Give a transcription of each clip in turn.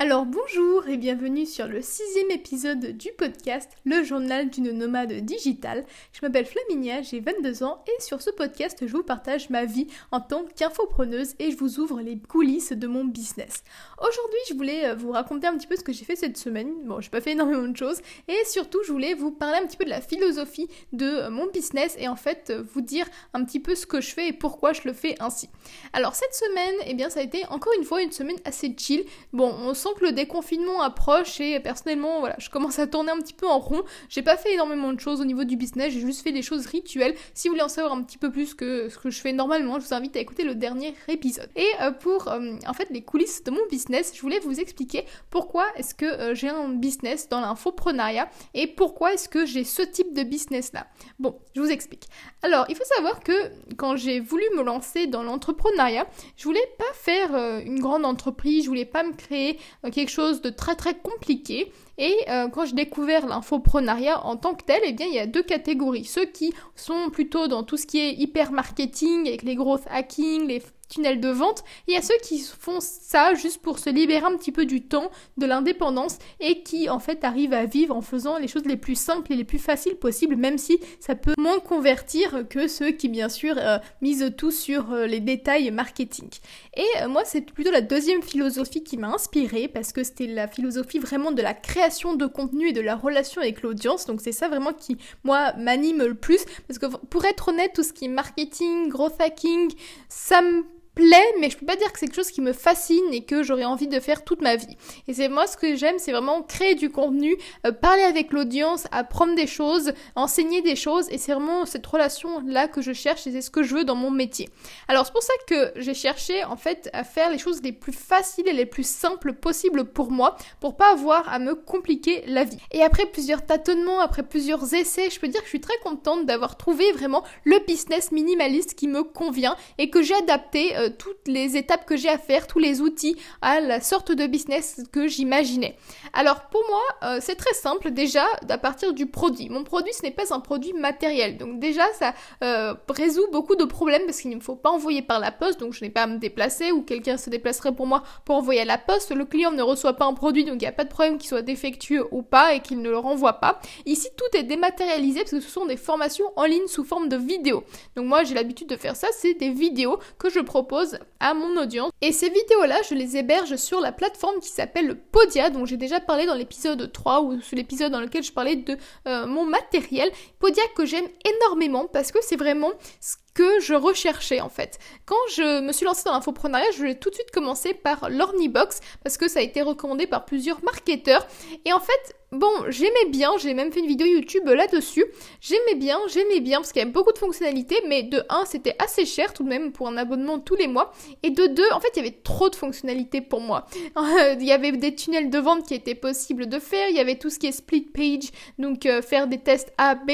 Alors bonjour et bienvenue sur le sixième épisode du podcast Le journal d'une nomade digitale. Je m'appelle Flaminia, j'ai 22 ans et sur ce podcast je vous partage ma vie en tant qu'infopreneuse et je vous ouvre les coulisses de mon business. Aujourd'hui je voulais euh, vous raconter un petit peu ce que j'ai fait cette semaine. Bon j'ai pas fait énormément de choses et surtout je voulais vous parler un petit peu de la philosophie de euh, mon business et en fait euh, vous dire un petit peu ce que je fais et pourquoi je le fais ainsi. Alors cette semaine eh bien ça a été encore une fois une semaine assez chill. Bon on sent que le déconfinement approche et personnellement, voilà, je commence à tourner un petit peu en rond. J'ai pas fait énormément de choses au niveau du business, j'ai juste fait des choses rituelles. Si vous voulez en savoir un petit peu plus que ce que je fais normalement, je vous invite à écouter le dernier épisode. Et euh, pour euh, en fait les coulisses de mon business, je voulais vous expliquer pourquoi est-ce que euh, j'ai un business dans l'infoprenariat et pourquoi est-ce que j'ai ce type de business là. Bon, je vous explique. Alors, il faut savoir que quand j'ai voulu me lancer dans l'entrepreneuriat, je voulais pas faire une grande entreprise, je voulais pas me créer quelque chose de très très compliqué. Et euh, quand j'ai découvert l'infoprenariat en tant que tel, eh bien il y a deux catégories. Ceux qui sont plutôt dans tout ce qui est hyper marketing, avec les growth hacking, les tunnel de vente. Il y a ceux qui font ça juste pour se libérer un petit peu du temps, de l'indépendance et qui en fait arrivent à vivre en faisant les choses les plus simples et les plus faciles possibles, même si ça peut moins convertir que ceux qui bien sûr euh, misent tout sur euh, les détails marketing. Et euh, moi c'est plutôt la deuxième philosophie qui m'a inspirée parce que c'était la philosophie vraiment de la création de contenu et de la relation avec l'audience. Donc c'est ça vraiment qui moi m'anime le plus parce que pour être honnête tout ce qui est marketing, growth hacking, ça me mais je peux pas dire que c'est quelque chose qui me fascine et que j'aurais envie de faire toute ma vie. Et c'est moi ce que j'aime, c'est vraiment créer du contenu, euh, parler avec l'audience, apprendre des choses, enseigner des choses, et c'est vraiment cette relation là que je cherche et c'est ce que je veux dans mon métier. Alors c'est pour ça que j'ai cherché en fait à faire les choses les plus faciles et les plus simples possibles pour moi, pour pas avoir à me compliquer la vie. Et après plusieurs tâtonnements, après plusieurs essais, je peux dire que je suis très contente d'avoir trouvé vraiment le business minimaliste qui me convient et que j'ai adapté euh, toutes les étapes que j'ai à faire, tous les outils à la sorte de business que j'imaginais. Alors pour moi, euh, c'est très simple déjà à partir du produit. Mon produit, ce n'est pas un produit matériel. Donc déjà, ça euh, résout beaucoup de problèmes parce qu'il ne faut pas envoyer par la poste, donc je n'ai pas à me déplacer ou quelqu'un se déplacerait pour moi pour envoyer à la poste. Le client ne reçoit pas un produit, donc il n'y a pas de problème qu'il soit défectueux ou pas et qu'il ne le renvoie pas. Ici, tout est dématérialisé parce que ce sont des formations en ligne sous forme de vidéos. Donc moi, j'ai l'habitude de faire ça, c'est des vidéos que je propose à mon audience. Et ces vidéos-là, je les héberge sur la plateforme qui s'appelle Podia, dont j'ai déjà parlé dans l'épisode 3 ou sur l'épisode dans lequel je parlais de euh, mon matériel. Podia que j'aime énormément parce que c'est vraiment ce que je recherchais en fait. Quand je me suis lancée dans l'infoprenariat, je voulais tout de suite commencer par l'Ornibox parce que ça a été recommandé par plusieurs marketeurs. Et en fait, bon, j'aimais bien, j'ai même fait une vidéo YouTube là-dessus. J'aimais bien, j'aimais bien parce qu'il y avait beaucoup de fonctionnalités, mais de 1, c'était assez cher tout de même pour un abonnement tous les mois. Et de 2, en fait, il y avait trop de fonctionnalités pour moi. il y avait des tunnels de vente qui étaient possibles de faire, il y avait tout ce qui est split page, donc euh, faire des tests A, B.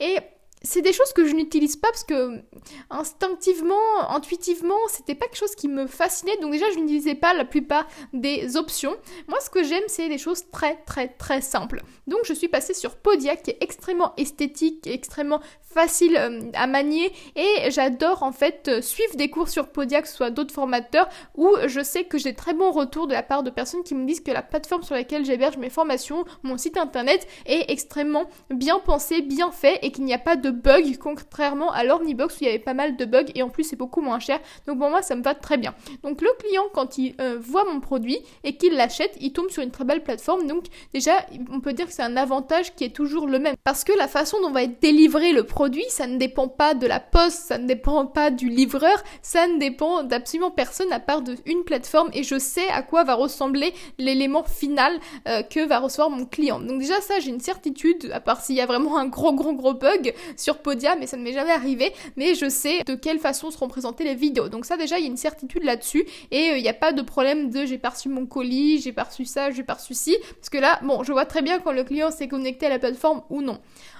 Et c'est des choses que je n'utilise pas parce que instinctivement, intuitivement, c'était pas quelque chose qui me fascinait. Donc déjà, je n'utilisais pas la plupart des options. Moi, ce que j'aime, c'est des choses très très très simples. Donc je suis passée sur Podia qui est extrêmement esthétique, extrêmement facile euh, à manier et j'adore en fait euh, suivre des cours sur Podia, que ce soit d'autres formateurs, où je sais que j'ai très bons retours de la part de personnes qui me disent que la plateforme sur laquelle j'héberge mes formations, mon site internet, est extrêmement bien pensé, bien fait et qu'il n'y a pas de bugs, contrairement à l'Ornibox où il y avait pas mal de bugs et en plus c'est beaucoup moins cher. Donc pour moi ça me va très bien. Donc le client quand il euh, voit mon produit et qu'il l'achète, il tombe sur une très belle plateforme. Donc déjà on peut dire que c'est un avantage qui est toujours le même. Parce que la façon dont va être délivré le produit, ça ne dépend pas de la poste, ça ne dépend pas du livreur, ça ne dépend d'absolument personne à part d'une plateforme et je sais à quoi va ressembler l'élément final euh, que va recevoir mon client. Donc déjà ça j'ai une certitude, à part s'il y a vraiment un gros gros gros bug, sur Podia, mais ça ne m'est jamais arrivé. Mais je sais de quelle façon seront présentées les vidéos. Donc ça déjà, il y a une certitude là-dessus. Et euh, il n'y a pas de problème de j'ai pas reçu mon colis, j'ai pas reçu ça, j'ai pas reçu ci. Parce que là, bon, je vois très bien quand le client s'est connecté à la plateforme ou non.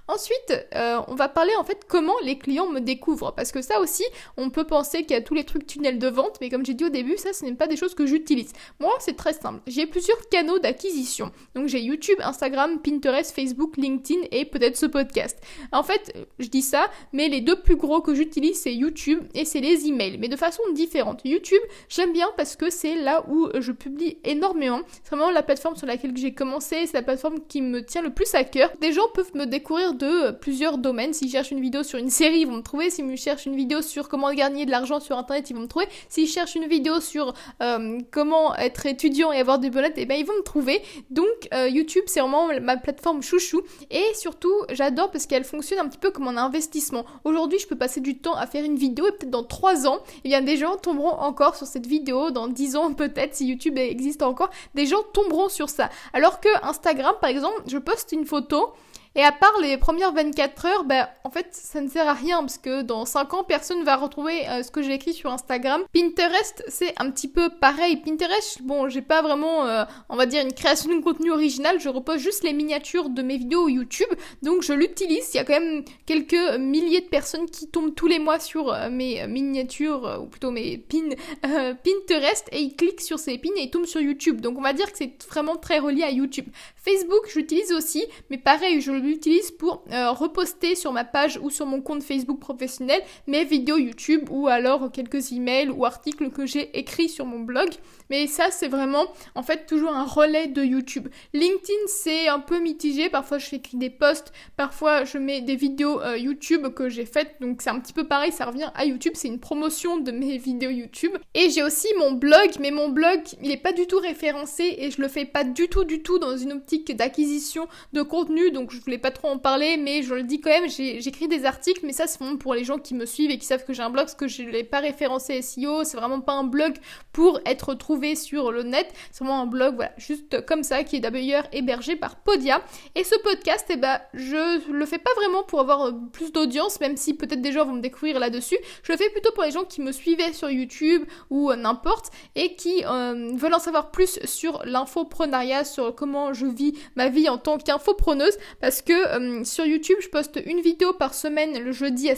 Ensuite, euh, on va parler en fait comment les clients me découvrent. Parce que ça aussi, on peut penser qu'il y a tous les trucs tunnels de vente, mais comme j'ai dit au début, ça, ce n'est pas des choses que j'utilise. Moi, c'est très simple. J'ai plusieurs canaux d'acquisition. Donc j'ai YouTube, Instagram, Pinterest, Facebook, LinkedIn et peut-être ce podcast. En fait, je dis ça, mais les deux plus gros que j'utilise, c'est YouTube et c'est les emails, mais de façon différente. YouTube, j'aime bien parce que c'est là où je publie énormément. C'est vraiment la plateforme sur laquelle j'ai commencé, c'est la plateforme qui me tient le plus à cœur. Des gens peuvent me découvrir de plusieurs domaines. S'ils cherchent une vidéo sur une série, ils vont me trouver. S'ils me cherchent une vidéo sur comment gagner de l'argent sur internet, ils vont me trouver. S'ils cherchent une vidéo sur euh, comment être étudiant et avoir des bonnettes, eh ben ils vont me trouver. Donc euh, YouTube, c'est vraiment ma plateforme chouchou. Et surtout, j'adore parce qu'elle fonctionne un petit peu comme un investissement. Aujourd'hui, je peux passer du temps à faire une vidéo et peut-être dans 3 ans, eh bien des gens tomberont encore sur cette vidéo. Dans 10 ans peut-être, si YouTube existe encore, des gens tomberont sur ça. Alors que Instagram, par exemple, je poste une photo et à part les premières 24 heures, ben, en fait, ça ne sert à rien parce que dans 5 ans, personne va retrouver euh, ce que j'ai écrit sur Instagram. Pinterest, c'est un petit peu pareil. Pinterest, bon, j'ai pas vraiment, euh, on va dire, une création de contenu original. Je repose juste les miniatures de mes vidéos YouTube. Donc, je l'utilise. Il y a quand même quelques milliers de personnes qui tombent tous les mois sur euh, mes miniatures, ou plutôt mes pins Pinterest, et ils cliquent sur ces pins et ils tombent sur YouTube. Donc, on va dire que c'est vraiment très relié à YouTube. Facebook, j'utilise aussi, mais pareil, je l'utilise pour euh, reposter sur ma page ou sur mon compte Facebook professionnel mes vidéos YouTube ou alors quelques emails ou articles que j'ai écrits sur mon blog. Mais ça, c'est vraiment en fait toujours un relais de YouTube. LinkedIn, c'est un peu mitigé. Parfois, je écris des posts, parfois, je mets des vidéos euh, YouTube que j'ai faites. Donc, c'est un petit peu pareil, ça revient à YouTube. C'est une promotion de mes vidéos YouTube. Et j'ai aussi mon blog, mais mon blog, il n'est pas du tout référencé et je le fais pas du tout, du tout dans une optique d'acquisition de contenu. Donc, je voulais pas trop en parler, mais je le dis quand même, j'écris des articles, mais ça, c'est vraiment pour les gens qui me suivent et qui savent que j'ai un blog, parce que je l'ai pas référencé SEO. C'est vraiment pas un blog pour être trouvé sur le net. C'est vraiment un blog, voilà, juste comme ça, qui est d'ailleurs hébergé par Podia. Et ce podcast, eh ben, je le fais pas vraiment pour avoir euh, plus d'audience, même si peut-être des gens vont me découvrir là-dessus. Je le fais plutôt pour les gens qui me suivaient sur YouTube ou euh, n'importe et qui euh, veulent en savoir plus sur l'infoprenariat, sur comment je vis ma vie en tant qu'infopreneuse. Parce que sur YouTube, je poste une vidéo par semaine le jeudi à,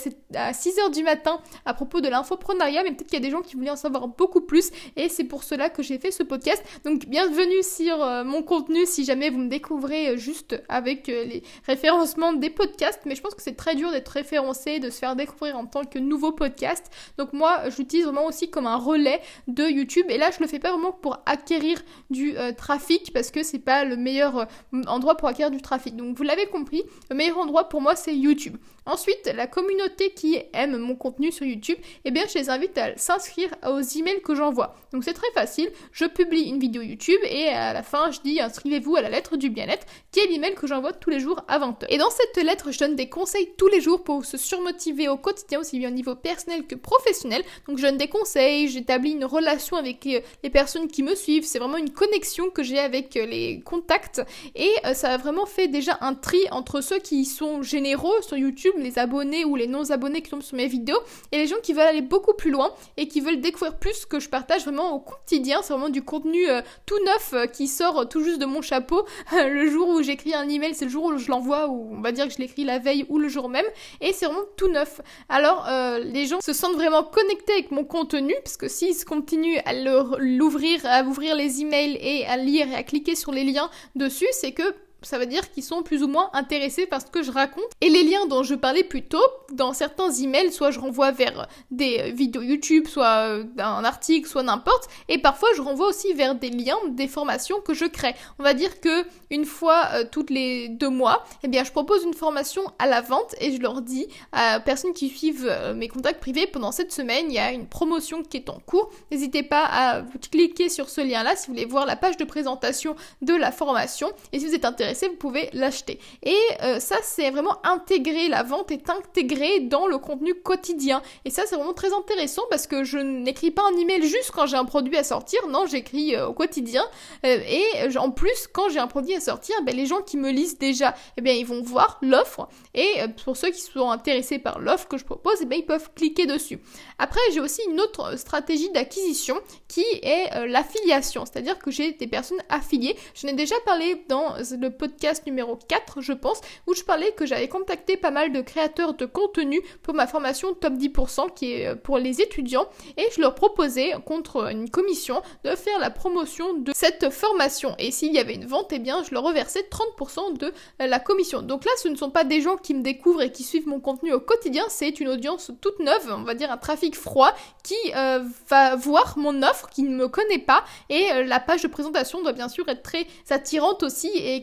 6h du matin à propos de l'infoprenariat, mais peut-être qu'il y a des gens qui voulaient en savoir beaucoup plus et c'est pour cela que j'ai fait ce podcast. Donc bienvenue sur euh, mon contenu si jamais vous me découvrez euh, juste avec euh, les référencements des podcasts. Mais je pense que c'est très dur d'être référencé, de se faire découvrir en tant que nouveau podcast. Donc moi, j'utilise vraiment aussi comme un relais de YouTube. Et là, je le fais pas vraiment pour acquérir du trafic parce que c'est pas le meilleur endroit pour acquérir du trafic. Donc vous l'avez compris, le meilleur endroit pour moi c'est YouTube. Ensuite, la communauté qui aime mon contenu sur YouTube, eh bien je les invite à s'inscrire aux emails que j'envoie. Donc c'est très facile je publie une vidéo YouTube et à la fin, je dis inscrivez-vous à la lettre du bien-être, qui est l'email que j'envoie tous les jours à 20h. Et dans cette lettre, je donne des conseils tous les jours pour se surmotiver au quotidien, aussi bien au niveau personnel que professionnel. Donc je donne des conseils, j'établis une relation avec euh, les personnes qui me suivent, c'est vraiment une connexion que j'ai avec euh, les contacts et euh, ça a vraiment fait déjà un tri entre ceux qui sont généraux sur YouTube, les abonnés ou les non-abonnés qui tombent sur mes vidéos, et les gens qui veulent aller beaucoup plus loin et qui veulent découvrir plus que je partage vraiment au quotidien c'est vraiment du contenu euh, tout neuf euh, qui sort tout juste de mon chapeau. le jour où j'écris un email, c'est le jour où je l'envoie, ou on va dire que je l'écris la veille ou le jour même, et c'est vraiment tout neuf. Alors euh, les gens se sentent vraiment connectés avec mon contenu, parce que s'ils continuent à l'ouvrir, à ouvrir les emails et à lire et à cliquer sur les liens dessus, c'est que ça veut dire qu'ils sont plus ou moins intéressés par ce que je raconte. Et les liens dont je parlais plus tôt, dans certains emails, soit je renvoie vers des vidéos YouTube, soit euh, un article, soit n'importe, et parfois je renvoie aussi vers des liens des formations que je crée. On va dire que une fois euh, toutes les deux mois, eh bien je propose une formation à la vente et je leur dis à personnes qui suivent euh, mes contacts privés pendant cette semaine, il y a une promotion qui est en cours. N'hésitez pas à cliquer sur ce lien-là si vous voulez voir la page de présentation de la formation et si vous êtes intéressé vous pouvez l'acheter. Et euh, ça, c'est vraiment intégré, la vente est intégrée dans le contenu quotidien. Et ça, c'est vraiment très intéressant parce que je n'écris pas un email juste quand j'ai un produit à sortir, non, j'écris euh, au quotidien. Euh, et en plus, quand j'ai un produit à sortir, ben, les gens qui me lisent déjà, eh bien, ils vont voir l'offre. Et pour ceux qui sont intéressés par l'offre que je propose, eh bien, ils peuvent cliquer dessus. Après, j'ai aussi une autre stratégie d'acquisition qui est l'affiliation, c'est-à-dire que j'ai des personnes affiliées. Je n'ai déjà parlé dans le podcast numéro 4, je pense, où je parlais que j'avais contacté pas mal de créateurs de contenu pour ma formation Top 10% qui est euh, pour les étudiants et je leur proposais contre une commission de faire la promotion de cette formation. Et s'il y avait une vente, eh bien je leur reversais 30% de la commission. Donc là, ce ne sont pas des gens qui me découvrent et qui suivent mon contenu au quotidien, c'est une audience toute neuve, on va dire un trafic froid qui euh, va voir mon offre, qui ne me connaît pas et euh, la page de présentation doit bien sûr être très attirante aussi et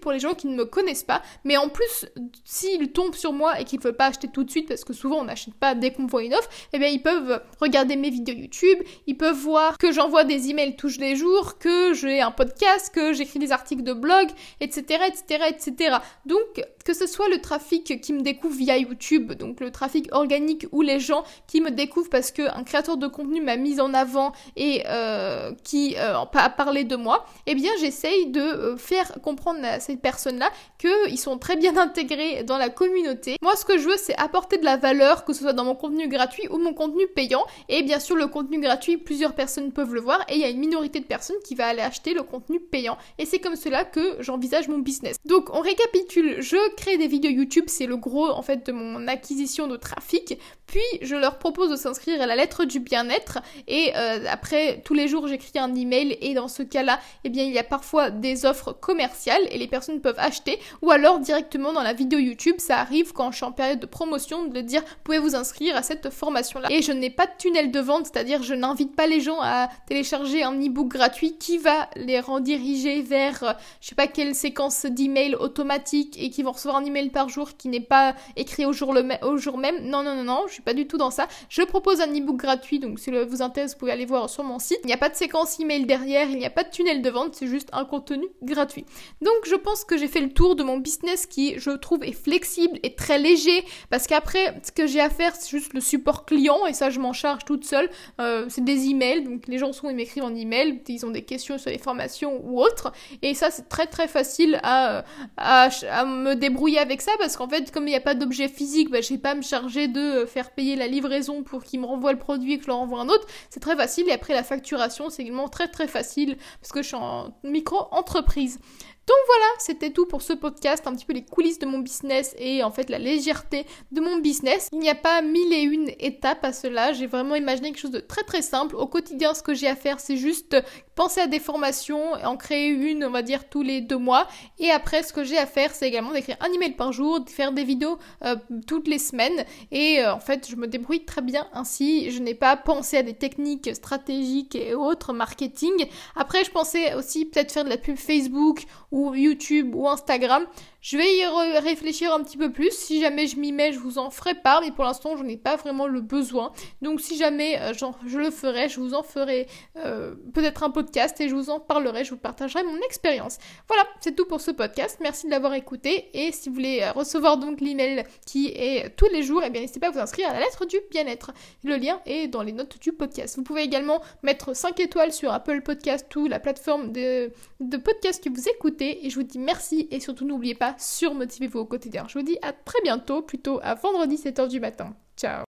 pour les gens qui ne me connaissent pas. Mais en plus, s'ils tombent sur moi et qu'ils ne veulent pas acheter tout de suite, parce que souvent on n'achète pas dès qu'on voit une offre, eh bien ils peuvent regarder mes vidéos YouTube, ils peuvent voir que j'envoie des emails tous les jours, que j'ai un podcast, que j'écris des articles de blog, etc., etc., etc. Donc, que ce soit le trafic qui me découvre via YouTube, donc le trafic organique ou les gens qui me découvrent parce qu'un créateur de contenu m'a mise en avant et euh, qui euh, a parlé de moi, eh bien j'essaye de euh, faire comprendre à ces personnes-là qu'ils sont très bien intégrés dans la communauté. Moi ce que je veux c'est apporter de la valeur, que ce soit dans mon contenu gratuit ou mon contenu payant. Et bien sûr le contenu gratuit, plusieurs personnes peuvent le voir et il y a une minorité de personnes qui va aller acheter le contenu payant. Et c'est comme cela que j'envisage mon business. Donc on récapitule, je crée des vidéos YouTube, c'est le gros en fait de mon acquisition de trafic. Puis je leur propose de s'inscrire à la lettre du bien-être et euh, après tous les jours j'écris un email et dans ce cas-là, eh bien il y a parfois des offres commerciales et les personnes peuvent acheter ou alors directement dans la vidéo YouTube, ça arrive quand je suis en période de promotion de dire pouvez vous inscrire à cette formation là. Et je n'ai pas de tunnel de vente, c'est-à-dire je n'invite pas les gens à télécharger un e-book gratuit qui va les rediriger vers euh, je sais pas quelle séquence d'emails automatique et qui vont recevoir un email par jour qui n'est pas écrit au jour, le au jour même. Non, non, non, non, je suis pas du tout dans ça. Je propose un e-book gratuit, donc si vous intéresse, vous pouvez aller voir sur mon site. Il n'y a pas de séquence email derrière, il n'y a pas de tunnel de vente, c'est juste un contenu gratuit. Donc je pense que j'ai fait le tour de mon business qui, je trouve, est flexible et très léger, parce qu'après, ce que j'ai à faire, c'est juste le support client, et ça, je m'en charge toute seule. Euh, c'est des emails, donc les gens sont, ils m'écrivent en email, ils ont des questions sur les formations ou autres, et ça, c'est très très facile à, à, me débrouiller avec ça, parce qu'en fait, comme il n'y a pas d'objet physique, bah, je vais pas me charger de faire payer la livraison pour qu'il me renvoie le produit et que je leur envoie un autre. C'est très facile. Et après, la facturation, c'est également très très facile parce que je suis en micro-entreprise. Donc voilà, c'était tout pour ce podcast, un petit peu les coulisses de mon business et en fait la légèreté de mon business. Il n'y a pas mille et une étapes à cela, j'ai vraiment imaginé quelque chose de très très simple. Au quotidien, ce que j'ai à faire, c'est juste penser à des formations, en créer une, on va dire, tous les deux mois. Et après, ce que j'ai à faire, c'est également d'écrire un email par jour, de faire des vidéos euh, toutes les semaines. Et euh, en fait, je me débrouille très bien ainsi. Je n'ai pas pensé à des techniques stratégiques et autres marketing. Après, je pensais aussi peut-être faire de la pub Facebook ou YouTube ou Instagram. Je vais y réfléchir un petit peu plus. Si jamais je m'y mets, je vous en ferai part, mais pour l'instant, je n'ai pas vraiment le besoin. Donc, si jamais euh, je le ferai, je vous en ferai euh, peut-être un podcast et je vous en parlerai, je vous partagerai mon expérience. Voilà, c'est tout pour ce podcast. Merci de l'avoir écouté. Et si vous voulez euh, recevoir donc l'email qui est tous les jours, eh bien, n'hésitez pas à vous inscrire à la lettre du bien-être. Le lien est dans les notes du podcast. Vous pouvez également mettre 5 étoiles sur Apple Podcast ou la plateforme de, de podcast que vous écoutez. Et je vous dis merci et surtout n'oubliez pas surmotivez-vous au quotidien. Je vous dis à très bientôt, plutôt à vendredi 7h du matin. Ciao